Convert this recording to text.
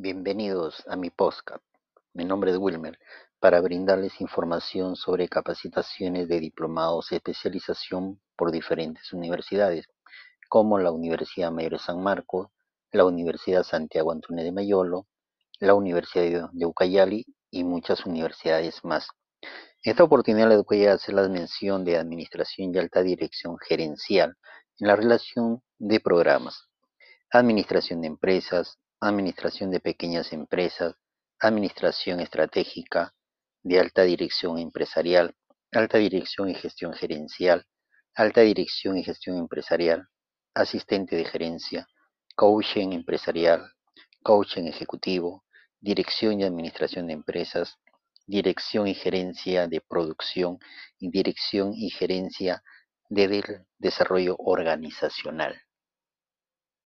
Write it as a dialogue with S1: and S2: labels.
S1: Bienvenidos a mi podcast. Mi nombre es Wilmer para brindarles información sobre capacitaciones de diplomados y especialización por diferentes universidades, como la Universidad Mayor de San Marcos, la Universidad Santiago Antonio de Mayolo, la Universidad de Ucayali y muchas universidades más. En esta oportunidad les voy a hacer la mención de administración y alta dirección gerencial en la relación de programas, administración de empresas, administración de pequeñas empresas, administración estratégica, de alta dirección empresarial, alta dirección y gestión gerencial, alta dirección y gestión empresarial, asistente de gerencia, coaching empresarial, coaching ejecutivo, dirección y administración de empresas, dirección y gerencia de producción y dirección y gerencia del desarrollo organizacional.